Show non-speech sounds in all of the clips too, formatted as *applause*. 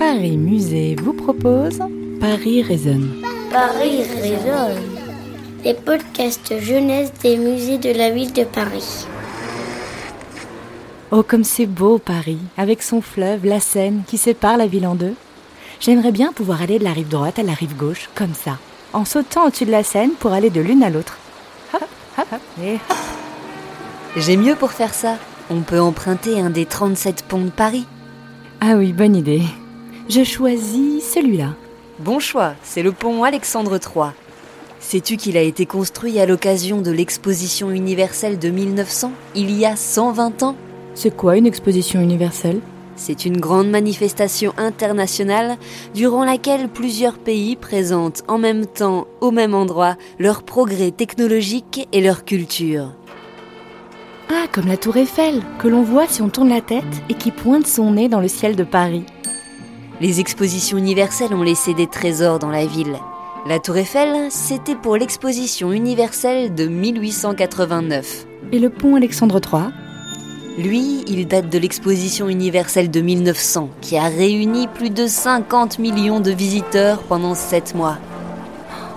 Paris Musée vous propose Paris résonne. Paris résonne. Les podcasts jeunesse des musées de la ville de Paris. Oh, comme c'est beau Paris, avec son fleuve, la Seine, qui sépare la ville en deux. J'aimerais bien pouvoir aller de la rive droite à la rive gauche, comme ça, en sautant au-dessus de la Seine pour aller de l'une à l'autre. Hop, hop, hop, et hop. J'ai mieux pour faire ça. On peut emprunter un des 37 ponts de Paris. Ah oui, bonne idée. Je choisis celui-là. Bon choix, c'est le pont Alexandre III. Sais-tu qu'il a été construit à l'occasion de l'exposition universelle de 1900, il y a 120 ans? C'est quoi une exposition universelle? C'est une grande manifestation internationale durant laquelle plusieurs pays présentent en même temps, au même endroit, leurs progrès technologiques et leur culture. Ah, comme la tour Eiffel, que l'on voit si on tourne la tête et qui pointe son nez dans le ciel de Paris. Les expositions universelles ont laissé des trésors dans la ville. La tour Eiffel, c'était pour l'exposition universelle de 1889. Et le pont Alexandre III Lui, il date de l'exposition universelle de 1900, qui a réuni plus de 50 millions de visiteurs pendant 7 mois.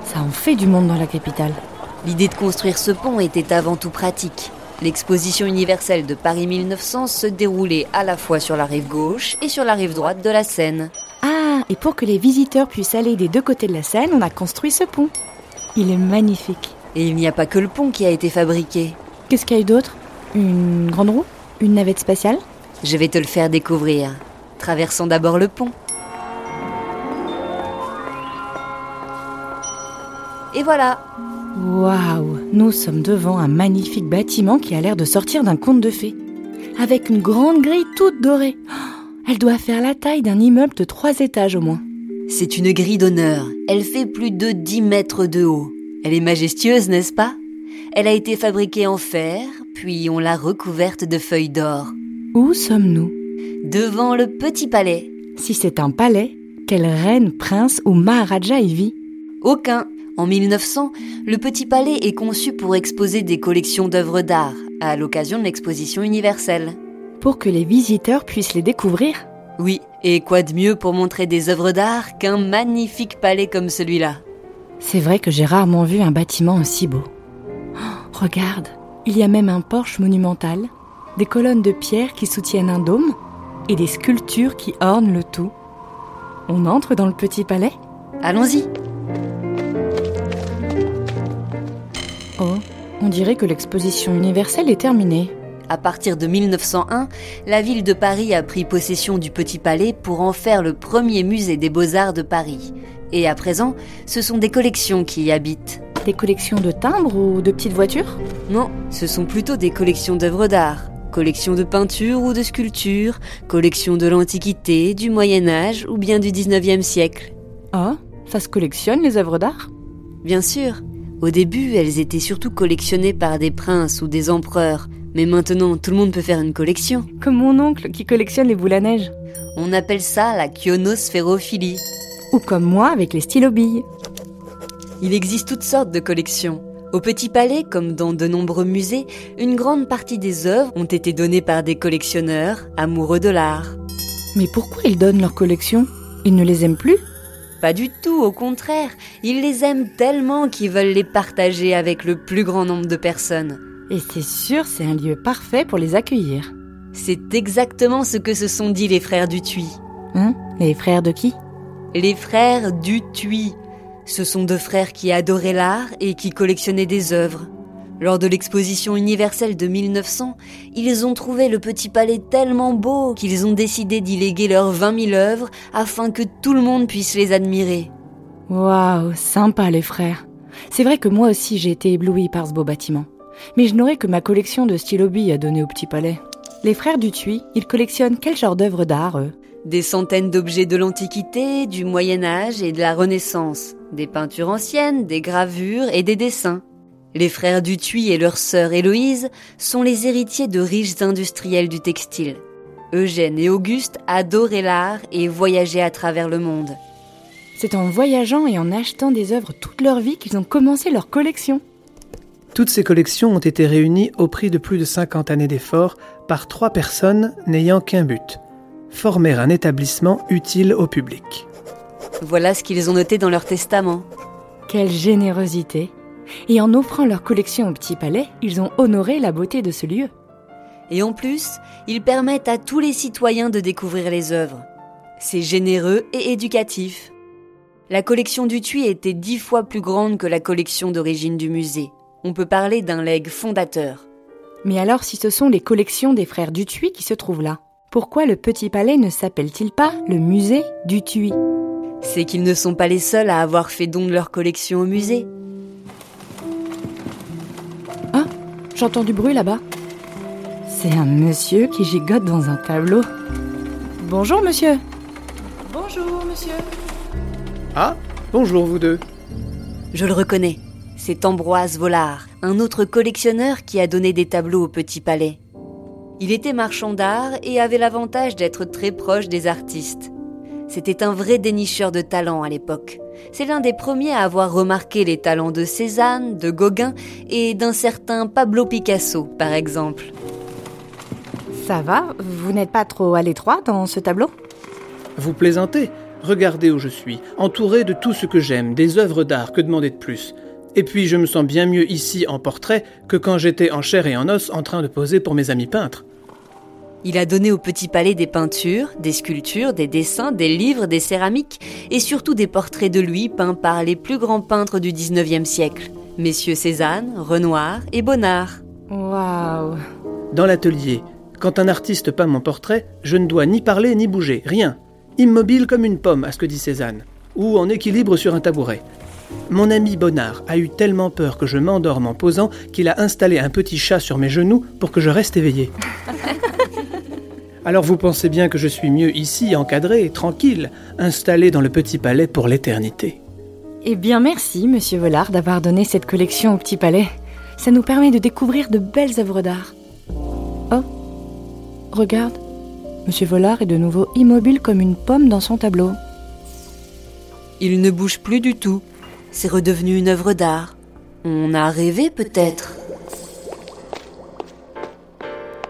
Ça en fait du monde dans la capitale. L'idée de construire ce pont était avant tout pratique. L'exposition universelle de Paris 1900 se déroulait à la fois sur la rive gauche et sur la rive droite de la Seine. Ah, et pour que les visiteurs puissent aller des deux côtés de la Seine, on a construit ce pont. Il est magnifique. Et il n'y a pas que le pont qui a été fabriqué. Qu'est-ce qu'il y a eu d'autre? Une grande roue? Une navette spatiale? Je vais te le faire découvrir. Traversons d'abord le pont. Et voilà, Waouh Nous sommes devant un magnifique bâtiment qui a l'air de sortir d'un conte de fées. Avec une grande grille toute dorée. Oh, Elle doit faire la taille d'un immeuble de trois étages au moins. c'est une grille d'honneur. Elle fait plus de 10 mètres de haut. Elle est majestueuse, n'est-ce pas? Elle a été fabriquée en fer, puis on l'a recouverte de feuilles d'or. Où sommes-nous? Devant le petit palais. Si c'est un palais, quelle reine, prince ou maharaja y vit? Aucun. En 1900, le Petit Palais est conçu pour exposer des collections d'œuvres d'art à l'occasion de l'exposition universelle. Pour que les visiteurs puissent les découvrir Oui, et quoi de mieux pour montrer des œuvres d'art qu'un magnifique palais comme celui-là? C'est vrai que j'ai rarement vu un bâtiment aussi beau. Oh, regarde, il y a même un porche monumental, des colonnes de pierre qui soutiennent un dôme et des sculptures qui ornent le tout. On entre dans le petit palais? Allons-y on dirait que l'exposition universelle est terminée. À partir de 1901, la ville de Paris a pris possession du Petit Palais pour en faire le premier musée des beaux-arts de Paris. Et à présent, ce sont des collections qui y habitent. Des collections de timbres ou de petites voitures? Non, ce sont plutôt des collections d'œuvres d'art. Collections de peintures ou de sculptures, collections de l'Antiquité, du Moyen Âge ou bien du 19e siècle. Ah, ça se collectionne les œuvres d'art? Bien sûr, au début, elles étaient surtout collectionnées par des princes ou des empereurs, mais maintenant tout le monde peut faire une collection. Comme mon oncle qui collectionne les boules à neige. On appelle ça la kionosphérophilie. Ou comme moi avec les stylos billes. Il existe toutes sortes de collections. Au Petit Palais, comme dans de nombreux musées, une grande partie des œuvres ont été données par des collectionneurs amoureux de l'art. Mais pourquoi ils donnent leurs collections? Ils ne les aiment plus? Pas du tout, au contraire, ils les aiment tellement qu'ils veulent les partager avec le plus grand nombre de personnes. Et c'est sûr, c'est un lieu parfait pour les accueillir. C'est exactement ce que se sont dit les frères Dutuy. Hein? Les frères de qui? Les frères Dutuy. Ce sont deux frères qui adoraient l'art et qui collectionnaient des œuvres. Lors de l'exposition universelle de 1900, ils ont trouvé le petit palais tellement beau qu'ils ont décidé d'y léguer leurs 20 000 œuvres afin que tout le monde puisse les admirer. Waouh, sympa les frères. C'est vrai que moi aussi j'ai été ébloui par ce beau bâtiment. Mais je n'aurais que ma collection de stylos billes à donner au petit palais. Les frères Dutuy, ils collectionnent quel genre d'œuvres d'art, eux? Des centaines d'objets de l'Antiquité, du Moyen Âge et de la Renaissance, des peintures anciennes, des gravures et des dessins. Les frères Dutuy et leur sœur Héloïse sont les héritiers de riches industriels du textile. Eugène et Auguste adoraient l'art et voyageaient à travers le monde. C'est en voyageant et en achetant des œuvres toute leur vie qu'ils ont commencé leur collection. Toutes ces collections ont été réunies au prix de plus de 50 années d'efforts par trois personnes n'ayant qu'un but former un établissement utile au public. Voilà ce qu'ils ont noté dans leur testament. Quelle générosité Et en offrant leur collection au Petit Palais, ils ont honoré la beauté de ce lieu. Et en plus, ils permettent à tous les citoyens de découvrir les œuvres. C'est généreux et éducatif. La collection du Tuy était dix fois plus grande que la collection d'origine du musée. On peut parler d'un legs fondateur. Mais alors si ce sont les collections des frères Dutuy qui se trouvent là, pourquoi le Petit Palais ne s'appelle-t-il pas le musée Dutuy C'est qu'ils ne sont pas les seuls à avoir fait don de leur collection au musée. J'entends du bruit là-bas. C'est un monsieur qui gigote dans un tableau. Bonjour monsieur. Bonjour, monsieur. Ah, bonjour vous deux. Je le reconnais. C'est Ambroise Vollard, un autre collectionneur qui a donné des tableaux au Petit Palais. Il était marchand d'art et avait l'avantage d'être très proche des artistes. C'était un vrai dénicheur de talents à l'époque. C'est l'un des premiers à avoir remarqué les talents de Cézanne, de Gauguin et d'un certain Pablo Picasso, par exemple. Ça va Vous n'êtes pas trop à l'étroit dans ce tableau? Vous plaisantez? Regardez où je suis, entouré de tout ce que j'aime, des œuvres d'art, que demander de plus? Et puis je me sens bien mieux ici en portrait que quand j'étais en chair et en os en train de poser pour mes amis peintres. Il a donné au Petit Palais des peintures, des sculptures, des dessins, des livres, des céramiques et surtout des portraits de lui peints par les plus grands peintres du 19e siècle, messieurs Cézanne, Renoir et Bonnard. Waouh Dans l'atelier, quand un artiste peint mon portrait, je ne dois ni parler ni bouger, rien. Immobile comme une pomme, à ce que dit Cézanne, ou en équilibre sur un tabouret. Mon ami Bonnard a eu tellement peur que je m'endorme en posant qu'il a installé un petit chat sur mes genoux pour que je reste éveillé. *laughs* Alors vous pensez bien que je suis mieux ici, encadré, tranquille, installé dans le petit palais pour l'éternité. Eh bien merci, monsieur Vollard, d'avoir donné cette collection au Petit Palais. Ça nous permet de découvrir de belles œuvres d'art. Oh, regarde. Monsieur Vollard est de nouveau immobile comme une pomme dans son tableau. Il ne bouge plus du tout. C'est redevenu une œuvre d'art. On a rêvé peut-être.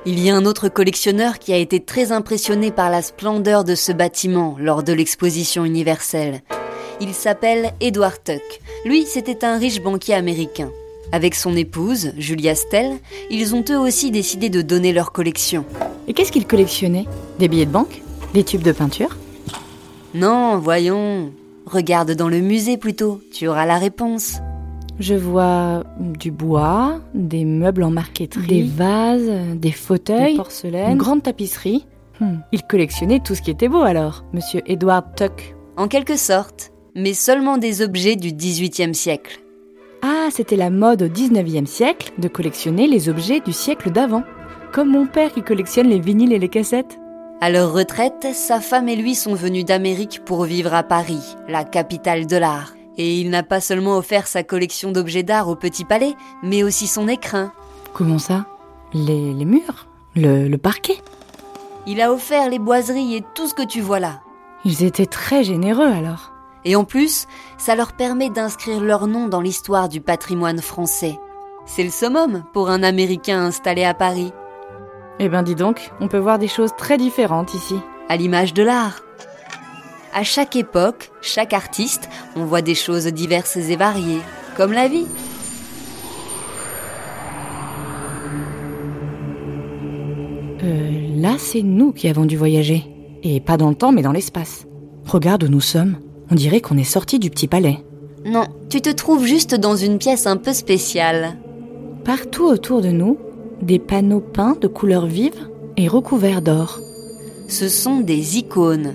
Il y a un autre collectionneur qui a été très impressionné par la splendeur de ce bâtiment lors de l'exposition universelle. Il s'appelle Edward Tuck. Lui, c'était un riche banquier américain. Avec son épouse, Julia Stell, ils ont eux aussi décidé de donner leur collection. Et qu'est-ce qu'il collectionnait Des billets de banque? Des tubes de peinture? Non, voyons. Regarde dans le musée plutôt, tu auras la réponse. Je vois du bois, des meubles en marqueterie, des vases, des fauteuils, Des porcelaines, une grande tapisserie. Hmm, Il collectionnait tout ce qui était beau alors, monsieur Edward Tuck. En quelque sorte, mais seulement des objets du XVIIIe siècle. Ah, c'était la mode au 19e siècle de collectionner les objets du siècle d'avant. Comme mon père qui collectionne les vinyles et les cassettes. À leur retraite, sa femme et lui sont venus d'Amérique pour vivre à Paris, la capitale de l'art. Et il n'a pas seulement offert sa collection d'objets d'art au Petit Palais, mais aussi son écrin. Comment ça? Les, les murs? Le, le parquet? Il a offert les boiseries et tout ce que tu vois là. Ils étaient très généreux alors. Et en plus, ça leur permet d'inscrire leur nom dans l'histoire du patrimoine français. C'est le summum pour un Américain installé à Paris, Eh ben dis donc, on peut voir des choses très différentes ici. à l'image de l'art. À chaque époque, chaque artiste, on voit des choses diverses et variées, comme la vie. Euh, là, c'est nous qui avons dû voyager. Et pas dans le temps, mais dans l'espace. Regarde où nous sommes. On dirait qu'on est sorti du petit palais. Non, tu te trouves juste dans une pièce un peu spéciale. Partout autour de nous, des panneaux peints de couleurs vives et recouverts d'or. Ce sont des icônes.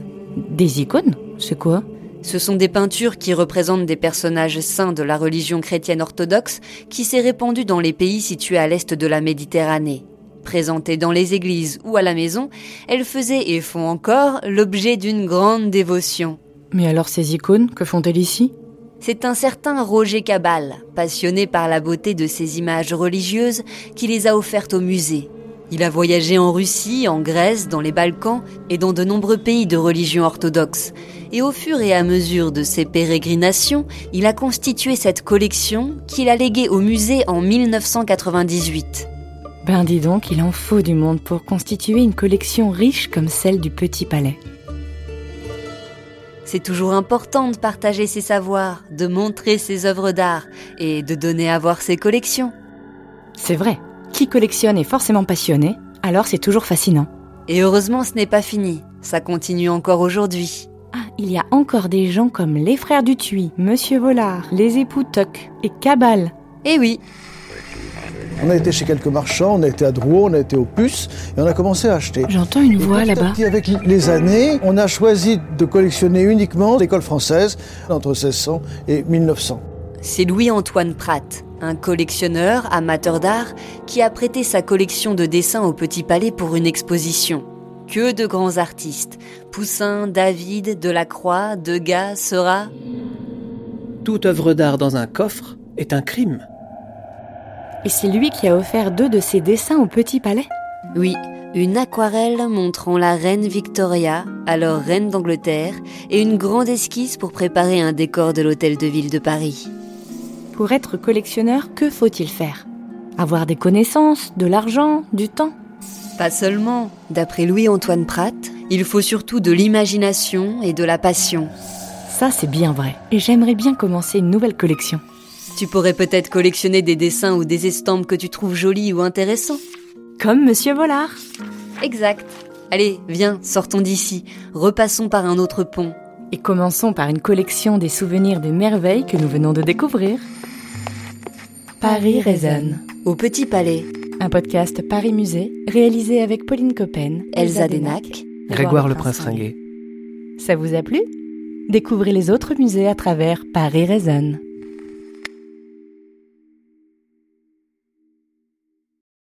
Des icônes C'est quoi? Ce sont des peintures qui représentent des personnages saints de la religion chrétienne orthodoxe qui s'est répandue dans les pays situés à l'est de la Méditerranée. Présentées dans les églises ou à la maison, elles faisaient et font encore l'objet d'une grande dévotion. Mais alors ces icônes, que font-elles ici? C'est un certain Roger Cabal, passionné par la beauté de ces images religieuses, qui les a offertes au musée. Il a voyagé en Russie, en Grèce, dans les Balkans et dans de nombreux pays de religion orthodoxe. Et au fur et à mesure de ses pérégrinations, il a constitué cette collection qu'il a léguée au musée en 1998. Ben dis donc, il en faut du monde pour constituer une collection riche comme celle du Petit Palais. C'est toujours important de partager ses savoirs, de montrer ses œuvres d'art et de donner à voir ses collections. C'est vrai, qui collectionne est forcément passionné, alors c'est toujours fascinant. Et heureusement, ce n'est pas fini. Ça continue encore aujourd'hui. Ah, il y a encore des gens comme les frères Dutuy, Monsieur Vollard, les époux Toc et Cabal. Eh oui, On a été chez quelques marchands, on a été à Drouot, on a été au Puce et on a commencé à acheter. J'entends une Et voix là-bas. avec les années, on a choisi de collectionner uniquement l'école française entre 1600 et 1900. c'est Louis-Antoine Pratt, un collectionneur, amateur d'art, qui a prêté sa collection de dessins au Petit Palais pour une exposition. Que de grands artistes. Poussin, David, Delacroix, Degas, Seurat. Toute œuvre d'art dans un coffre est un crime. Et c'est lui qui a offert deux de ses dessins au Petit Palais? Oui, une aquarelle montrant la reine Victoria, alors reine d'Angleterre, et une grande esquisse pour préparer un décor de l'hôtel de ville de Paris. Pour être collectionneur, que faut-il faire? Avoir des connaissances, de l'argent, du temps? Pas seulement, d'après Louis-Antoine Pratt, il faut surtout de l'imagination et de la passion. Ça, c'est bien vrai. Et j'aimerais bien commencer une nouvelle collection. Tu pourrais peut-être collectionner des dessins ou des estampes que tu trouves jolis ou intéressants. Comme Monsieur Vollard. Exact. Allez, viens, sortons d'ici. Repassons par un autre pont. Et commençons par une collection des souvenirs des merveilles que nous venons de découvrir. Paris résonne. Au Petit Palais, Un podcast Paris Musée, réalisé avec Pauline Coppen, Elsa Denac. Grégoire le Prince Ringuet. Ça vous a plu? Découvrez les autres musées à travers Paris résonne.